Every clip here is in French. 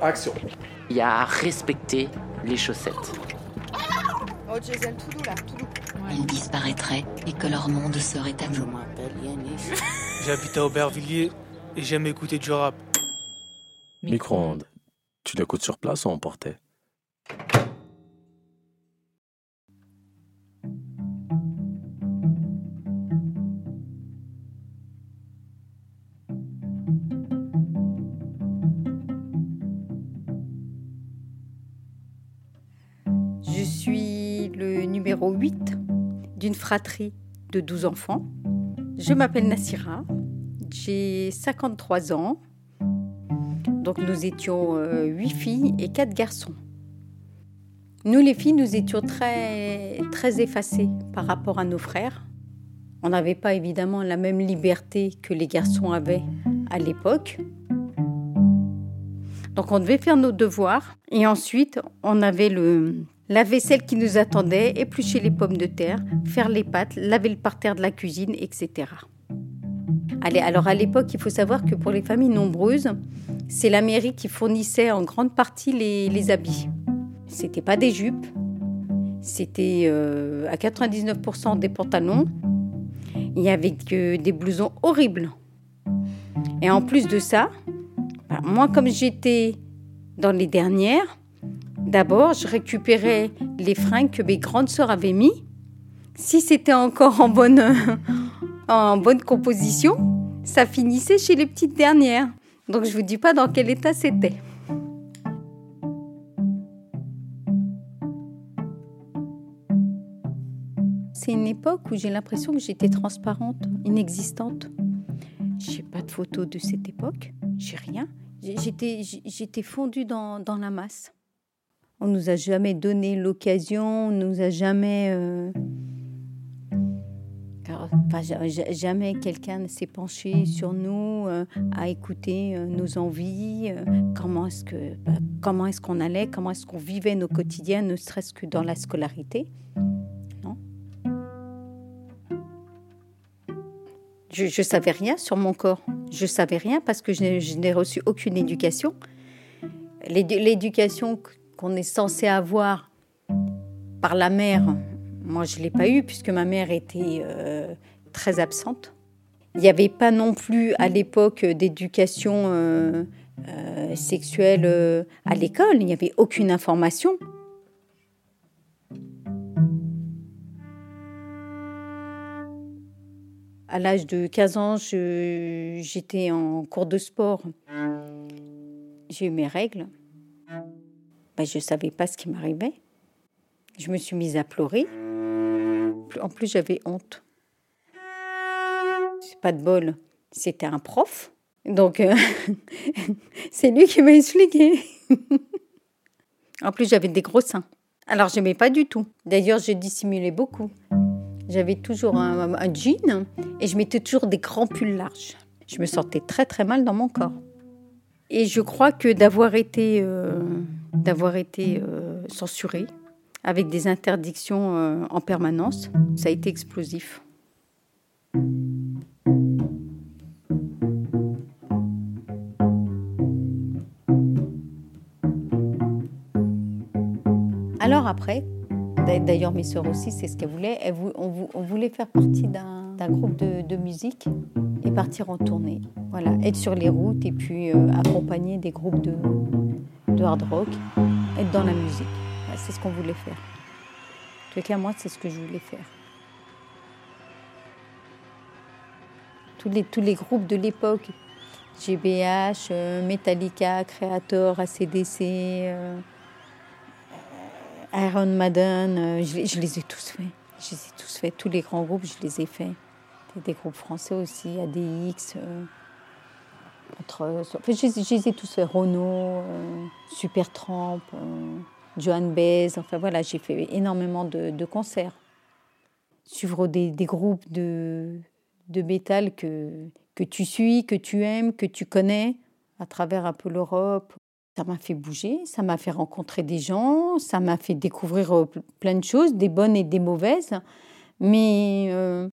Action. Il y a à respecter les chaussettes. Oh, Jason, tout doux là, tout doux. Ils disparaîtraient et que leur monde serait à nous. J'habite à Aubervilliers et j'aime écouter du rap. Micro-ondes. Tu l'écoutes sur place ou emporté Je suis le numéro 8 d'une fratrie de 12 enfants. Je m'appelle Nassira, j'ai 53 ans. Donc nous étions 8 filles et 4 garçons. Nous les filles, nous étions très, très effacées par rapport à nos frères. On n'avait pas évidemment la même liberté que les garçons avaient à l'époque. Donc on devait faire nos devoirs et ensuite on avait le, la vaisselle qui nous attendait, éplucher les pommes de terre, faire les pâtes, laver le parterre de la cuisine, etc. Allez, alors à l'époque, il faut savoir que pour les familles nombreuses, c'est la mairie qui fournissait en grande partie les, les habits. C'était pas des jupes, c'était euh, à 99% des pantalons. Il y avait que des blousons horribles. Et en plus de ça, alors moi comme j'étais dans les dernières, d'abord je récupérais les fringues que mes grandes sœurs avaient mis. Si c'était encore en bonne, en bonne composition, ça finissait chez les petites dernières. Donc je vous dis pas dans quel état c'était. C'est une époque où j'ai l'impression que j'étais transparente, inexistante. J'ai pas de photos de cette époque, j'ai rien. J'étais, j'étais fondue dans, dans, la masse. On nous a jamais donné l'occasion, on nous a jamais. Euh... Jamais quelqu'un ne s'est penché sur nous, euh, à écouter euh, nos envies, euh, comment est-ce que, bah, comment est-ce qu'on allait, comment est-ce qu'on vivait nos quotidiens, ne serait-ce que dans la scolarité. Non? Je, je savais rien sur mon corps. Je savais rien parce que je n'ai reçu aucune éducation. L'éducation qu'on est censé avoir par la mère, moi, je ne l'ai pas eu puisque ma mère était euh, très absente. Il n'y avait pas non plus à l'époque d'éducation euh, euh, sexuelle à l'école. Il n'y avait aucune information. À l'âge de 15 ans, j'étais en cours de sport. J'ai eu mes règles. Ben, je ne savais pas ce qui m'arrivait. Je me suis mise à pleurer. En plus, j'avais honte. C'est pas de bol. C'était un prof. Donc, euh, c'est lui qui m'a expliqué. en plus, j'avais des gros seins. Alors, je n'aimais pas du tout. D'ailleurs, je dissimulais beaucoup. J'avais toujours un, jean et je mettais toujours des grands pulls larges. Je me sentais très très mal dans mon corps. Et je crois que d'avoir été, euh, d'avoir été euh, censurée, avec des interdictions euh, en permanence. Ça a été explosif. Alors après, d'ailleurs mes sœurs aussi, c'est ce qu'elles voulaient, on, voulait faire partie d'un groupe de, de, musique et partir en tournée. Voilà, être sur les routes et puis euh, accompagner des groupes de, de hard rock, être dans la musique. C'est ce qu'on voulait faire. En tout cas, moi, c'est ce que je voulais faire. Tous les, tous les groupes de l'époque, GBH, euh, Metallica, Creator, ACDC, euh, Iron Maiden, euh, je, les ai tous faits. Je les ai tous faits. Tous les grands groupes, je les ai faits. Des groupes français aussi, ADX. Euh, entre, enfin, je, les ai tous faits. Renault, Supertramp. Joan Baez, enfin voilà, j'ai fait énormément de, concerts. Suivre des, groupes de, de métal que, que tu suis, que tu aimes, que tu connais, à travers un peu l'Europe. Ça m'a fait bouger, ça m'a fait rencontrer des gens, ça m'a fait découvrir plein de choses, des bonnes et des mauvaises, mais euh,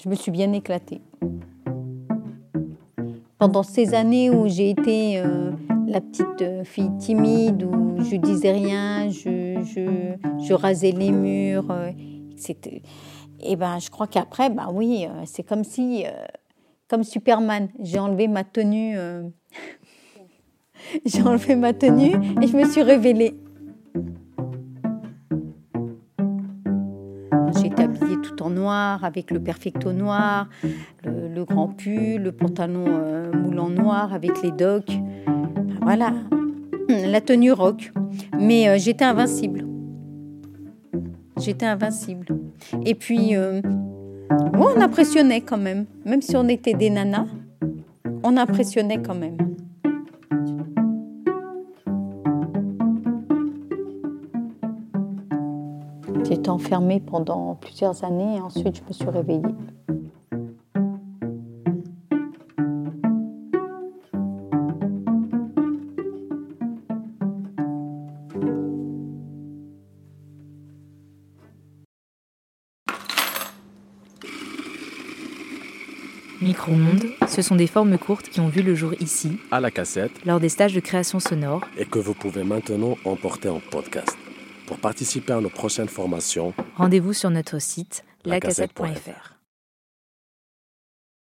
je me suis bien éclatée. Pendant ces années où j'ai été euh, la petite euh, fille timide, où je disais rien, je, je, je rasais les murs, euh, c'était... Et ben, je crois qu'après, ben oui, euh, c'est comme si, comme Superman, j'ai enlevé ma tenue, j'ai enlevé ma tenue et je me suis révélée. En noir, avec le perfecto noir, le, grand pull, le pantalon euh, moulant noir avec les docks. Voilà, la tenue rock. Mais euh, j'étais invincible. J'étais invincible. Et puis, euh, on impressionnait quand même. Même si on était des nanas, on impressionnait quand même. J'étais enfermée pendant plusieurs années et ensuite je me suis réveillée. Micro-ondes, ce sont des formes courtes qui ont vu le jour ici, À la cassette lors des stages de création sonore. et que vous pouvez maintenant emporter en podcast. Pour participer à nos prochaines formations, Rendez-vous sur notre site lacassette.fr.